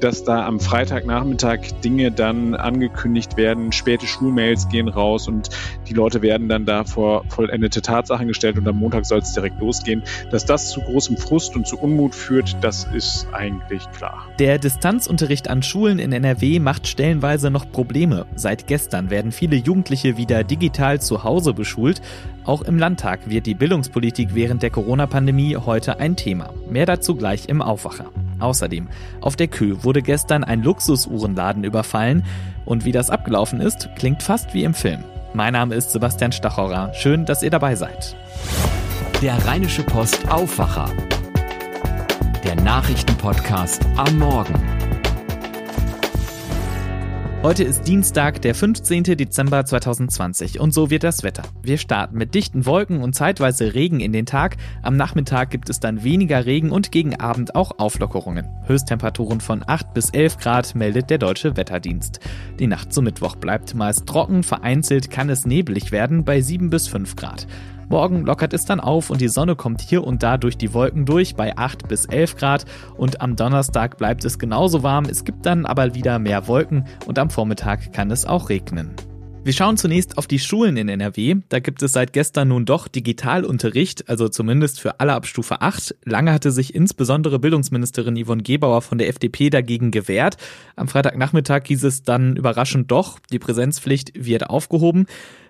dass da am Freitagnachmittag Dinge dann angekündigt werden, späte Schulmails gehen raus und die Leute werden dann da vor vollendete Tatsachen gestellt und am Montag soll es direkt losgehen. Dass das zu großem Frust und zu Unmut führt, das ist eigentlich klar. Der Distanzunterricht an Schulen in NRW macht stellenweise noch Probleme. Seit gestern werden viele Jugendliche wieder digital zu Hause beschult. Auch im Landtag wird die Bildungspolitik während der Corona-Pandemie heute ein Thema. Mehr dazu gleich im Aufwacher. Außerdem, auf der Kö wurde gestern ein Luxusuhrenladen überfallen und wie das abgelaufen ist, klingt fast wie im Film. Mein Name ist Sebastian Stachorer. Schön, dass ihr dabei seid. Der Rheinische Post Aufwacher. Der Nachrichtenpodcast am Morgen. Heute ist Dienstag, der 15. Dezember 2020 und so wird das Wetter. Wir starten mit dichten Wolken und zeitweise Regen in den Tag. Am Nachmittag gibt es dann weniger Regen und gegen Abend auch Auflockerungen. Höchsttemperaturen von 8 bis 11 Grad meldet der Deutsche Wetterdienst. Die Nacht zum Mittwoch bleibt meist trocken, vereinzelt kann es nebelig werden bei 7 bis 5 Grad. Morgen lockert es dann auf und die Sonne kommt hier und da durch die Wolken durch bei 8 bis 11 Grad und am Donnerstag bleibt es genauso warm. Es gibt dann aber wieder mehr Wolken und am Vormittag kann es auch regnen. Wir schauen zunächst auf die Schulen in NRW. Da gibt es seit gestern nun doch Digitalunterricht, also zumindest für alle ab Stufe 8. Lange hatte sich insbesondere Bildungsministerin Yvonne Gebauer von der FDP dagegen gewehrt. Am Freitagnachmittag hieß es dann überraschend doch, die Präsenzpflicht wird aufgehoben.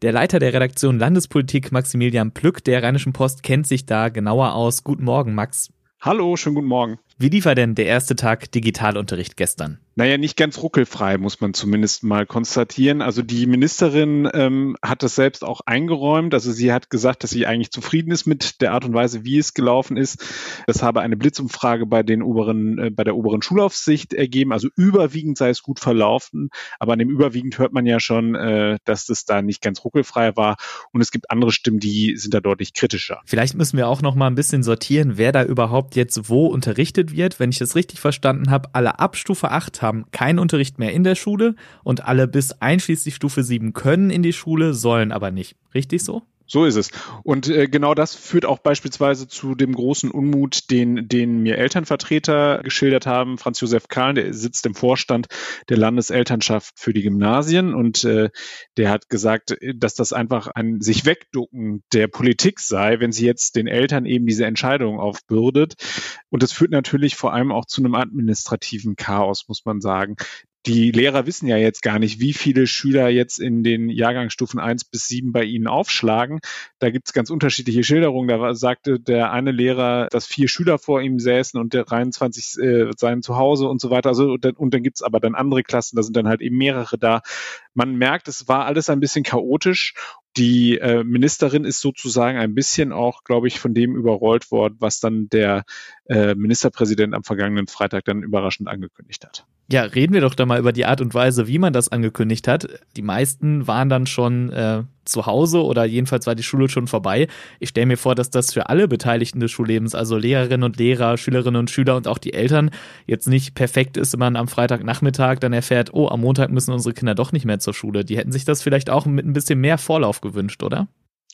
Der Leiter der Redaktion Landespolitik, Maximilian Plück der Rheinischen Post, kennt sich da genauer aus. Guten Morgen, Max. Hallo, schönen guten Morgen. Wie lief er denn der erste Tag Digitalunterricht gestern? Naja, nicht ganz ruckelfrei, muss man zumindest mal konstatieren. Also die Ministerin ähm, hat das selbst auch eingeräumt. Also sie hat gesagt, dass sie eigentlich zufrieden ist mit der Art und Weise, wie es gelaufen ist. Das habe eine Blitzumfrage bei den oberen, äh, bei der oberen Schulaufsicht ergeben. Also überwiegend sei es gut verlaufen. Aber an dem überwiegend hört man ja schon, äh, dass das da nicht ganz ruckelfrei war. Und es gibt andere Stimmen, die sind da deutlich kritischer. Vielleicht müssen wir auch noch mal ein bisschen sortieren, wer da überhaupt jetzt wo unterrichtet wird. Wenn ich das richtig verstanden habe, alle ab Stufe 8 haben keinen Unterricht mehr in der Schule und alle bis einschließlich Stufe 7 können in die Schule, sollen aber nicht. Richtig so? So ist es. Und äh, genau das führt auch beispielsweise zu dem großen Unmut, den, den mir Elternvertreter geschildert haben. Franz Josef Kahn, der sitzt im Vorstand der Landeselternschaft für die Gymnasien und äh, der hat gesagt, dass das einfach ein sich wegducken der Politik sei, wenn sie jetzt den Eltern eben diese Entscheidung aufbürdet. Und das führt natürlich vor allem auch zu einem administrativen Chaos, muss man sagen die Lehrer wissen ja jetzt gar nicht, wie viele Schüler jetzt in den Jahrgangsstufen eins bis sieben bei ihnen aufschlagen. Da gibt es ganz unterschiedliche Schilderungen. Da sagte der eine Lehrer, dass vier Schüler vor ihm säßen und der 23 äh, seien zu Hause und so weiter. Also, und dann, und dann gibt es aber dann andere Klassen, da sind dann halt eben mehrere da. Man merkt, es war alles ein bisschen chaotisch die äh, Ministerin ist sozusagen ein bisschen auch, glaube ich, von dem überrollt worden, was dann der äh, Ministerpräsident am vergangenen Freitag dann überraschend angekündigt hat. Ja, reden wir doch da mal über die Art und Weise, wie man das angekündigt hat. Die meisten waren dann schon äh, zu Hause oder jedenfalls war die Schule schon vorbei. Ich stelle mir vor, dass das für alle Beteiligten des Schullebens, also Lehrerinnen und Lehrer, Schülerinnen und Schüler und auch die Eltern, jetzt nicht perfekt ist, wenn man am Freitagnachmittag dann erfährt, oh, am Montag müssen unsere Kinder doch nicht mehr zur Schule. Die hätten sich das vielleicht auch mit ein bisschen mehr Vorlauf gewünscht, oder?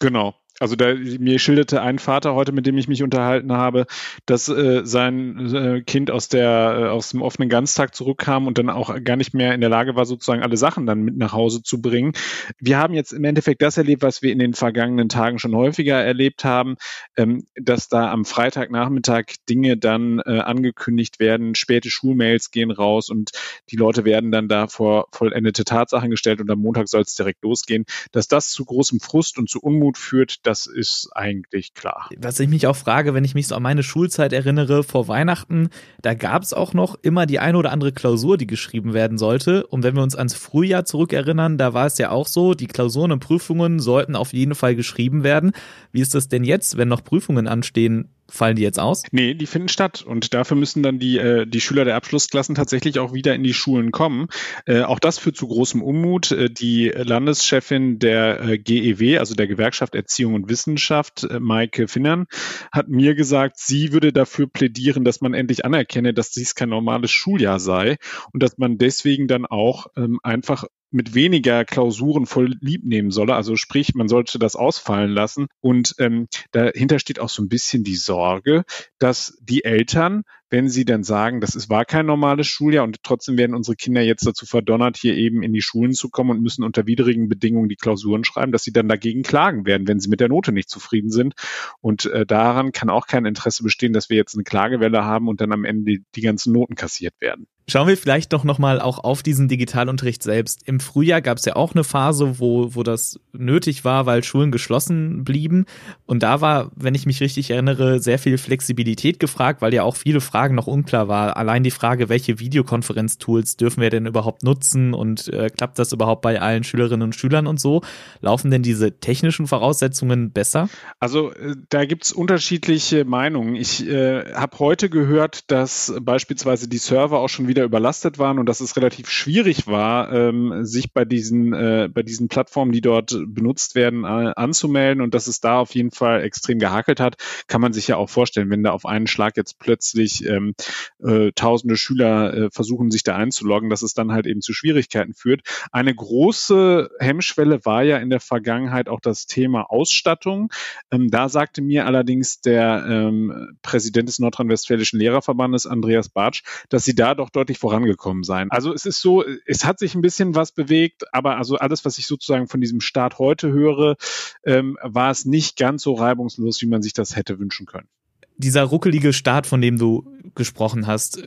Genau. Also da, mir schilderte ein Vater heute, mit dem ich mich unterhalten habe, dass äh, sein äh, Kind aus der äh, aus dem offenen Ganztag zurückkam und dann auch gar nicht mehr in der Lage war, sozusagen alle Sachen dann mit nach Hause zu bringen. Wir haben jetzt im Endeffekt das erlebt, was wir in den vergangenen Tagen schon häufiger erlebt haben, ähm, dass da am Freitagnachmittag Dinge dann äh, angekündigt werden, späte Schulmails gehen raus und die Leute werden dann da vor vollendete Tatsachen gestellt und am Montag soll es direkt losgehen. Dass das zu großem Frust und zu Unmut führt, das ist eigentlich klar. Was ich mich auch frage, wenn ich mich so an meine Schulzeit erinnere, vor Weihnachten, da gab es auch noch immer die eine oder andere Klausur, die geschrieben werden sollte. Und wenn wir uns ans Frühjahr zurückerinnern, da war es ja auch so, die Klausuren und Prüfungen sollten auf jeden Fall geschrieben werden. Wie ist das denn jetzt, wenn noch Prüfungen anstehen? Fallen die jetzt aus? Nee, die finden statt. Und dafür müssen dann die, äh, die Schüler der Abschlussklassen tatsächlich auch wieder in die Schulen kommen. Äh, auch das führt zu großem Unmut. Äh, die Landeschefin der äh, GEW, also der Gewerkschaft Erziehung und Wissenschaft, äh, Maike Finnern, hat mir gesagt, sie würde dafür plädieren, dass man endlich anerkenne, dass dies kein normales Schuljahr sei und dass man deswegen dann auch ähm, einfach mit weniger Klausuren voll lieb nehmen solle. Also sprich, man sollte das ausfallen lassen. Und ähm, dahinter steht auch so ein bisschen die Sorge, dass die Eltern wenn sie dann sagen, das ist, war kein normales Schuljahr und trotzdem werden unsere Kinder jetzt dazu verdonnert, hier eben in die Schulen zu kommen und müssen unter widrigen Bedingungen die Klausuren schreiben, dass sie dann dagegen klagen werden, wenn sie mit der Note nicht zufrieden sind. Und äh, daran kann auch kein Interesse bestehen, dass wir jetzt eine Klagewelle haben und dann am Ende die, die ganzen Noten kassiert werden. Schauen wir vielleicht doch nochmal auch auf diesen Digitalunterricht selbst. Im Frühjahr gab es ja auch eine Phase, wo, wo das nötig war, weil Schulen geschlossen blieben. Und da war, wenn ich mich richtig erinnere, sehr viel Flexibilität gefragt, weil ja auch viele Fragen noch unklar war. Allein die Frage, welche Videokonferenztools dürfen wir denn überhaupt nutzen und äh, klappt das überhaupt bei allen Schülerinnen und Schülern und so? Laufen denn diese technischen Voraussetzungen besser? Also äh, da gibt's unterschiedliche Meinungen. Ich äh, habe heute gehört, dass beispielsweise die Server auch schon wieder wieder überlastet waren und dass es relativ schwierig war, ähm, sich bei diesen, äh, bei diesen Plattformen, die dort benutzt werden, äh, anzumelden und dass es da auf jeden Fall extrem gehakelt hat, kann man sich ja auch vorstellen, wenn da auf einen Schlag jetzt plötzlich ähm, äh, tausende Schüler äh, versuchen, sich da einzuloggen, dass es dann halt eben zu Schwierigkeiten führt. Eine große Hemmschwelle war ja in der Vergangenheit auch das Thema Ausstattung. Ähm, da sagte mir allerdings der ähm, Präsident des Nordrhein-Westfälischen Lehrerverbandes, Andreas Bartsch, dass sie da doch dort deutlich vorangekommen sein. Also es ist so, es hat sich ein bisschen was bewegt, aber also alles, was ich sozusagen von diesem Start heute höre, ähm, war es nicht ganz so reibungslos, wie man sich das hätte wünschen können. Dieser ruckelige Start, von dem du gesprochen hast,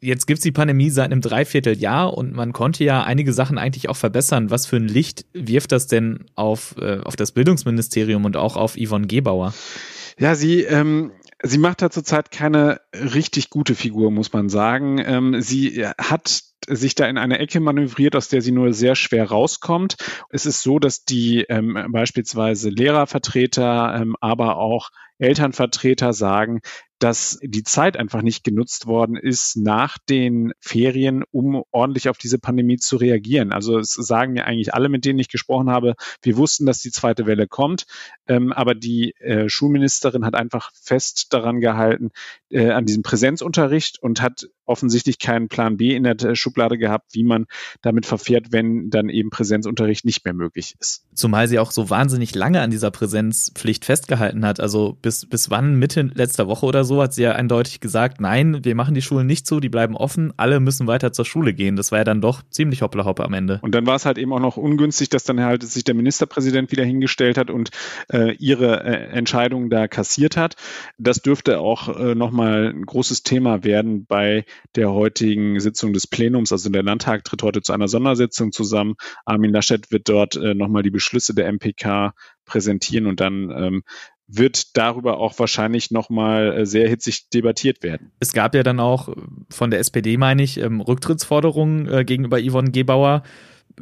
jetzt gibt's die Pandemie seit einem Dreivierteljahr und man konnte ja einige Sachen eigentlich auch verbessern. Was für ein Licht wirft das denn auf, äh, auf das Bildungsministerium und auch auf Yvonne Gebauer? Ja, sie, ähm, sie macht da zurzeit keine richtig gute Figur, muss man sagen. Ähm, sie hat sich da in eine Ecke manövriert, aus der sie nur sehr schwer rauskommt. Es ist so, dass die ähm, beispielsweise Lehrervertreter, ähm, aber auch Elternvertreter sagen, dass die Zeit einfach nicht genutzt worden ist nach den Ferien, um ordentlich auf diese Pandemie zu reagieren. Also es sagen mir eigentlich alle, mit denen ich gesprochen habe, wir wussten, dass die zweite Welle kommt, ähm, aber die äh, Schulministerin hat einfach fest daran gehalten, äh, an diesem Präsenzunterricht und hat offensichtlich keinen Plan B in der Schublade gehabt, wie man damit verfährt, wenn dann eben Präsenzunterricht nicht mehr möglich ist. Zumal sie auch so wahnsinnig lange an dieser Präsenzpflicht festgehalten hat. Also bis, bis wann, Mitte letzter Woche oder so, hat sie ja eindeutig gesagt, nein, wir machen die Schulen nicht zu, die bleiben offen, alle müssen weiter zur Schule gehen. Das war ja dann doch ziemlich hoppla hoppe am Ende. Und dann war es halt eben auch noch ungünstig, dass dann halt sich der Ministerpräsident wieder hingestellt hat und äh, ihre äh, Entscheidung da kassiert hat. Das dürfte auch äh, nochmal ein großes Thema werden bei der heutigen Sitzung des Plenums. Also der Landtag tritt heute zu einer Sondersitzung zusammen. Armin Laschet wird dort äh, nochmal die Beschlüsse der MPK präsentieren und dann ähm, wird darüber auch wahrscheinlich nochmal äh, sehr hitzig debattiert werden. Es gab ja dann auch von der SPD, meine ich, ähm, Rücktrittsforderungen äh, gegenüber Yvonne Gebauer.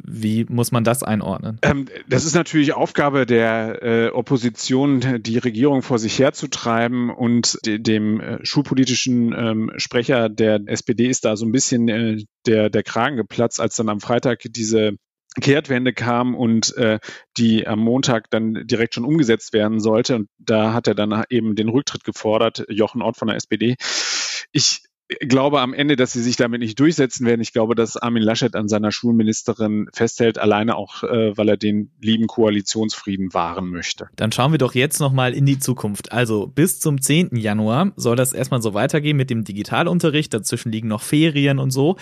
Wie muss man das einordnen? Ähm, das ist natürlich Aufgabe der äh, Opposition, die Regierung vor sich herzutreiben und de dem äh, schulpolitischen ähm, Sprecher der SPD ist da so ein bisschen äh, der, der Kragen geplatzt, als dann am Freitag diese Kehrtwende kam und äh, die am Montag dann direkt schon umgesetzt werden sollte. Und da hat er dann eben den Rücktritt gefordert, Jochen Ort von der SPD. Ich glaube am Ende, dass sie sich damit nicht durchsetzen werden. Ich glaube, dass Armin Laschet an seiner Schulministerin festhält, alleine auch, äh, weil er den lieben Koalitionsfrieden wahren möchte. Dann schauen wir doch jetzt nochmal in die Zukunft. Also bis zum 10. Januar soll das erstmal so weitergehen mit dem Digitalunterricht. Dazwischen liegen noch Ferien und so.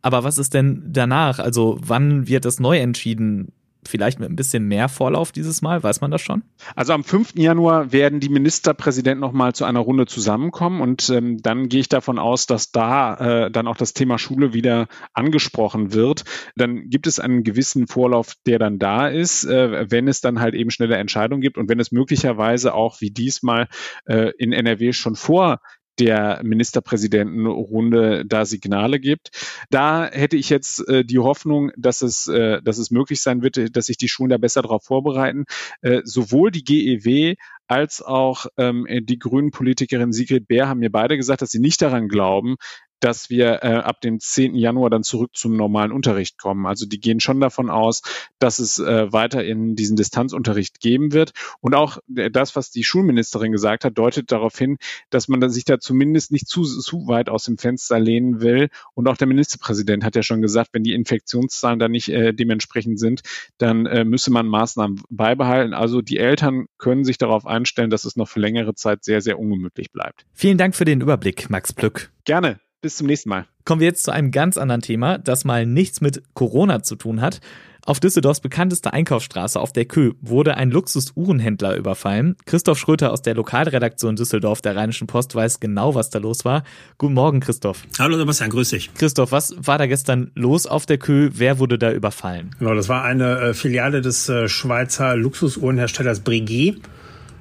Aber was ist denn danach? Also wann wird das neu entschieden? Vielleicht mit ein bisschen mehr Vorlauf dieses Mal, weiß man das schon? Also am 5. Januar werden die Ministerpräsidenten nochmal zu einer Runde zusammenkommen und ähm, dann gehe ich davon aus, dass da äh, dann auch das Thema Schule wieder angesprochen wird. Dann gibt es einen gewissen Vorlauf, der dann da ist, äh, wenn es dann halt eben schnelle Entscheidungen gibt und wenn es möglicherweise auch wie diesmal äh, in NRW schon vor der Ministerpräsidentenrunde da Signale gibt. Da hätte ich jetzt äh, die Hoffnung, dass es, äh, dass es möglich sein wird, dass sich die Schulen da besser darauf vorbereiten. Äh, sowohl die GEW als auch ähm, die grünen Politikerin Sigrid Bär haben mir beide gesagt, dass sie nicht daran glauben, dass wir äh, ab dem 10. Januar dann zurück zum normalen Unterricht kommen. Also die gehen schon davon aus, dass es äh, weiter in diesen Distanzunterricht geben wird. Und auch äh, das, was die Schulministerin gesagt hat, deutet darauf hin, dass man sich da zumindest nicht zu, zu weit aus dem Fenster lehnen will. Und auch der Ministerpräsident hat ja schon gesagt, wenn die Infektionszahlen da nicht äh, dementsprechend sind, dann äh, müsse man Maßnahmen beibehalten. Also die Eltern können sich darauf einstellen, dass es noch für längere Zeit sehr, sehr ungemütlich bleibt. Vielen Dank für den Überblick, Max Plück. Gerne. Bis zum nächsten Mal. Kommen wir jetzt zu einem ganz anderen Thema, das mal nichts mit Corona zu tun hat. Auf Düsseldorfs bekanntester Einkaufsstraße auf der Kö wurde ein Luxus-Uhrenhändler überfallen. Christoph Schröter aus der Lokalredaktion Düsseldorf der Rheinischen Post weiß genau, was da los war. Guten Morgen, Christoph. Hallo Sebastian, grüß dich. Christoph, was war da gestern los auf der Kö? Wer wurde da überfallen? Genau, das war eine äh, Filiale des äh, Schweizer Luxusuhrenherstellers Breguet.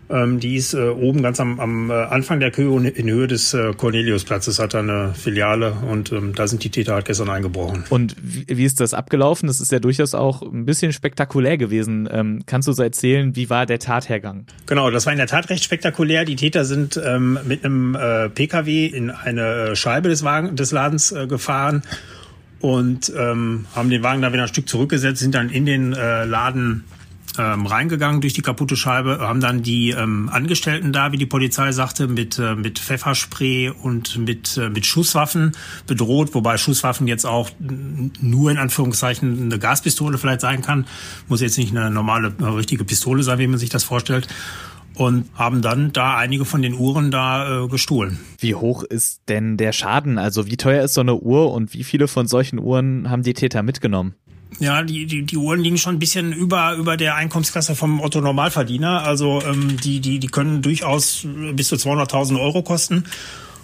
Ähm, die ist äh, oben ganz am, am äh, Anfang der Kühe in Höhe des äh, Corneliusplatzes hat er eine Filiale und ähm, da sind die Täter halt gestern eingebrochen. Und wie, wie ist das abgelaufen? Das ist ja durchaus auch ein bisschen spektakulär gewesen. Ähm, kannst du so erzählen, wie war der Tathergang? Genau, das war in der Tat recht spektakulär. Die Täter sind ähm, mit einem äh, PKW in eine Scheibe des, Wagen, des Ladens äh, gefahren und ähm, haben den Wagen da wieder ein Stück zurückgesetzt, sind dann in den äh, Laden ähm, reingegangen durch die kaputte Scheibe, haben dann die ähm, Angestellten da, wie die Polizei sagte, mit, äh, mit Pfefferspray und mit, äh, mit Schusswaffen bedroht, wobei Schusswaffen jetzt auch nur in Anführungszeichen eine Gaspistole vielleicht sein kann. Muss jetzt nicht eine normale, eine richtige Pistole sein, wie man sich das vorstellt und haben dann da einige von den Uhren da äh, gestohlen. Wie hoch ist denn der Schaden? Also wie teuer ist so eine Uhr und wie viele von solchen Uhren haben die Täter mitgenommen? Ja, die, die, die Uhren liegen schon ein bisschen über, über der Einkommensklasse vom Otto Normalverdiener. Also ähm, die, die, die können durchaus bis zu 200.000 Euro kosten.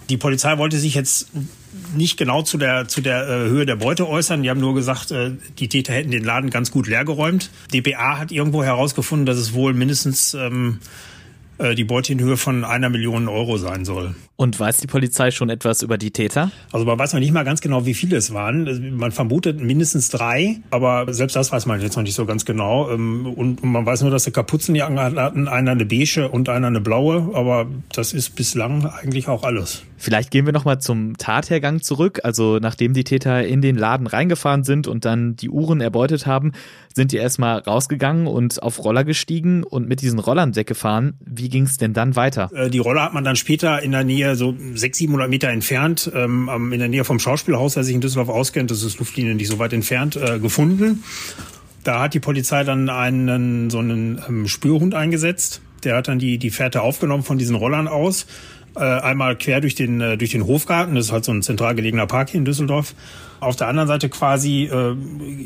Die Polizei wollte sich jetzt nicht genau zu der, zu der äh, Höhe der Beute äußern. Die haben nur gesagt, äh, die Täter hätten den Laden ganz gut leergeräumt. DPA hat irgendwo herausgefunden, dass es wohl mindestens ähm, äh, die Beute in Höhe von einer Million Euro sein soll. Und weiß die Polizei schon etwas über die Täter? Also man weiß noch nicht mal ganz genau, wie viele es waren. Man vermutet mindestens drei, aber selbst das weiß man jetzt noch nicht so ganz genau. Ähm, und man weiß nur, dass sie Kapuzenjacken hatten, einer eine beige und einer eine blaue, aber das ist bislang eigentlich auch alles. Vielleicht gehen wir nochmal zum Tathergang zurück. Also nachdem die Täter in den Laden reingefahren sind und dann die Uhren erbeutet haben, sind die erstmal rausgegangen und auf Roller gestiegen und mit diesen Rollern weggefahren. Wie ging es denn dann weiter? Äh, die Roller hat man dann später in der Nähe so 600, 700 Meter entfernt, ähm, in der Nähe vom Schauspielhaus, wer sich in Düsseldorf auskennt, das ist Luftlinie nicht so weit entfernt, äh, gefunden. Da hat die Polizei dann einen, so einen ähm, Spürhund eingesetzt. Der hat dann die, die Fährte aufgenommen von diesen Rollern aus. Äh, einmal quer durch den, äh, durch den Hofgarten, das ist halt so ein zentral gelegener Park hier in Düsseldorf. Auf der anderen Seite quasi äh,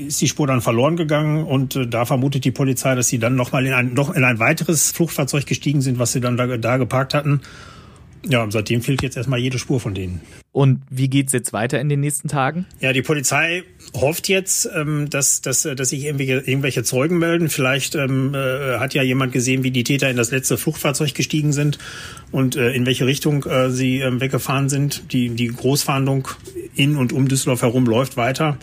ist die Spur dann verloren gegangen und äh, da vermutet die Polizei, dass sie dann nochmal in ein, noch in ein weiteres Fluchtfahrzeug gestiegen sind, was sie dann da, da geparkt hatten ja, und seitdem fehlt jetzt erstmal jede Spur von denen. Und wie geht's jetzt weiter in den nächsten Tagen? Ja, die Polizei hofft jetzt, ähm, dass, dass, dass sich irgendwelche, irgendwelche Zeugen melden. Vielleicht ähm, äh, hat ja jemand gesehen, wie die Täter in das letzte Fluchtfahrzeug gestiegen sind und äh, in welche Richtung äh, sie äh, weggefahren sind. Die, die Großfahndung in und um Düsseldorf herum läuft weiter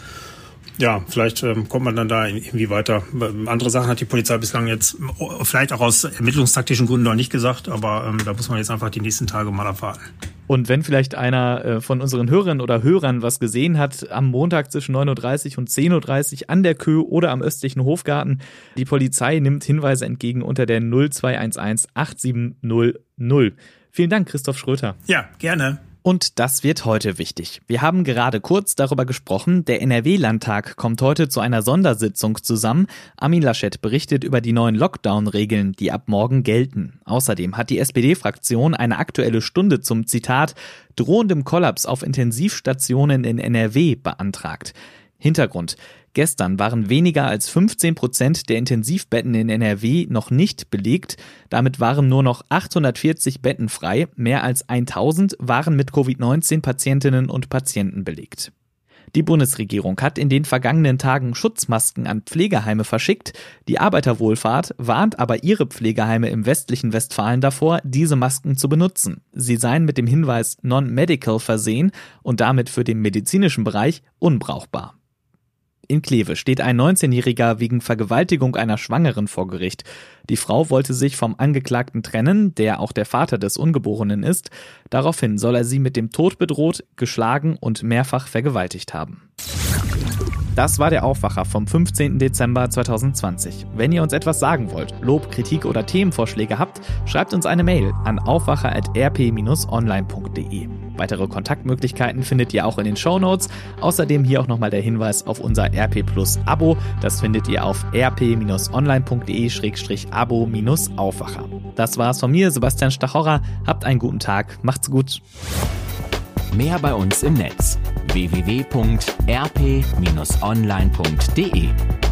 ja, vielleicht ähm, kommt man dann da irgendwie weiter. Andere Sachen hat die Polizei bislang jetzt vielleicht auch aus ermittlungstaktischen Gründen noch nicht gesagt, aber ähm, da muss man jetzt einfach die nächsten Tage mal abwarten. Und wenn vielleicht einer äh, von unseren Hörerinnen oder Hörern was gesehen hat, am Montag zwischen 9.30 Uhr und 10.30 Uhr an der Kö oder am östlichen Hofgarten, die Polizei nimmt Hinweise entgegen unter der 0211 8700. Vielen Dank, Christoph Schröter. Ja, gerne. Und das wird heute wichtig. Wir haben gerade kurz darüber gesprochen, der NRW-Landtag kommt heute zu einer Sondersitzung zusammen. Armin Laschet berichtet über die neuen Lockdown-Regeln, die ab morgen gelten. Außerdem hat die SPD-Fraktion eine aktuelle Stunde zum Zitat drohendem Kollaps auf Intensivstationen in NRW beantragt. Hintergrund. Gestern waren weniger als 15 Prozent der Intensivbetten in NRW noch nicht belegt. Damit waren nur noch 840 Betten frei. Mehr als 1000 waren mit Covid-19 Patientinnen und Patienten belegt. Die Bundesregierung hat in den vergangenen Tagen Schutzmasken an Pflegeheime verschickt. Die Arbeiterwohlfahrt warnt aber ihre Pflegeheime im westlichen Westfalen davor, diese Masken zu benutzen. Sie seien mit dem Hinweis Non-Medical versehen und damit für den medizinischen Bereich unbrauchbar. In Kleve steht ein 19-Jähriger wegen Vergewaltigung einer Schwangeren vor Gericht. Die Frau wollte sich vom Angeklagten trennen, der auch der Vater des Ungeborenen ist. Daraufhin soll er sie mit dem Tod bedroht, geschlagen und mehrfach vergewaltigt haben. Das war der Aufwacher vom 15. Dezember 2020. Wenn ihr uns etwas sagen wollt, Lob, Kritik oder Themenvorschläge habt, schreibt uns eine Mail an aufwacher.rp-online.de. Weitere Kontaktmöglichkeiten findet ihr auch in den Show Notes. Außerdem hier auch nochmal der Hinweis auf unser RP Plus Abo. Das findet ihr auf rp-online.de-abo-aufwacher. Das war's von mir, Sebastian Stachorra. Habt einen guten Tag. Macht's gut. Mehr bei uns im Netz www.rp-online.de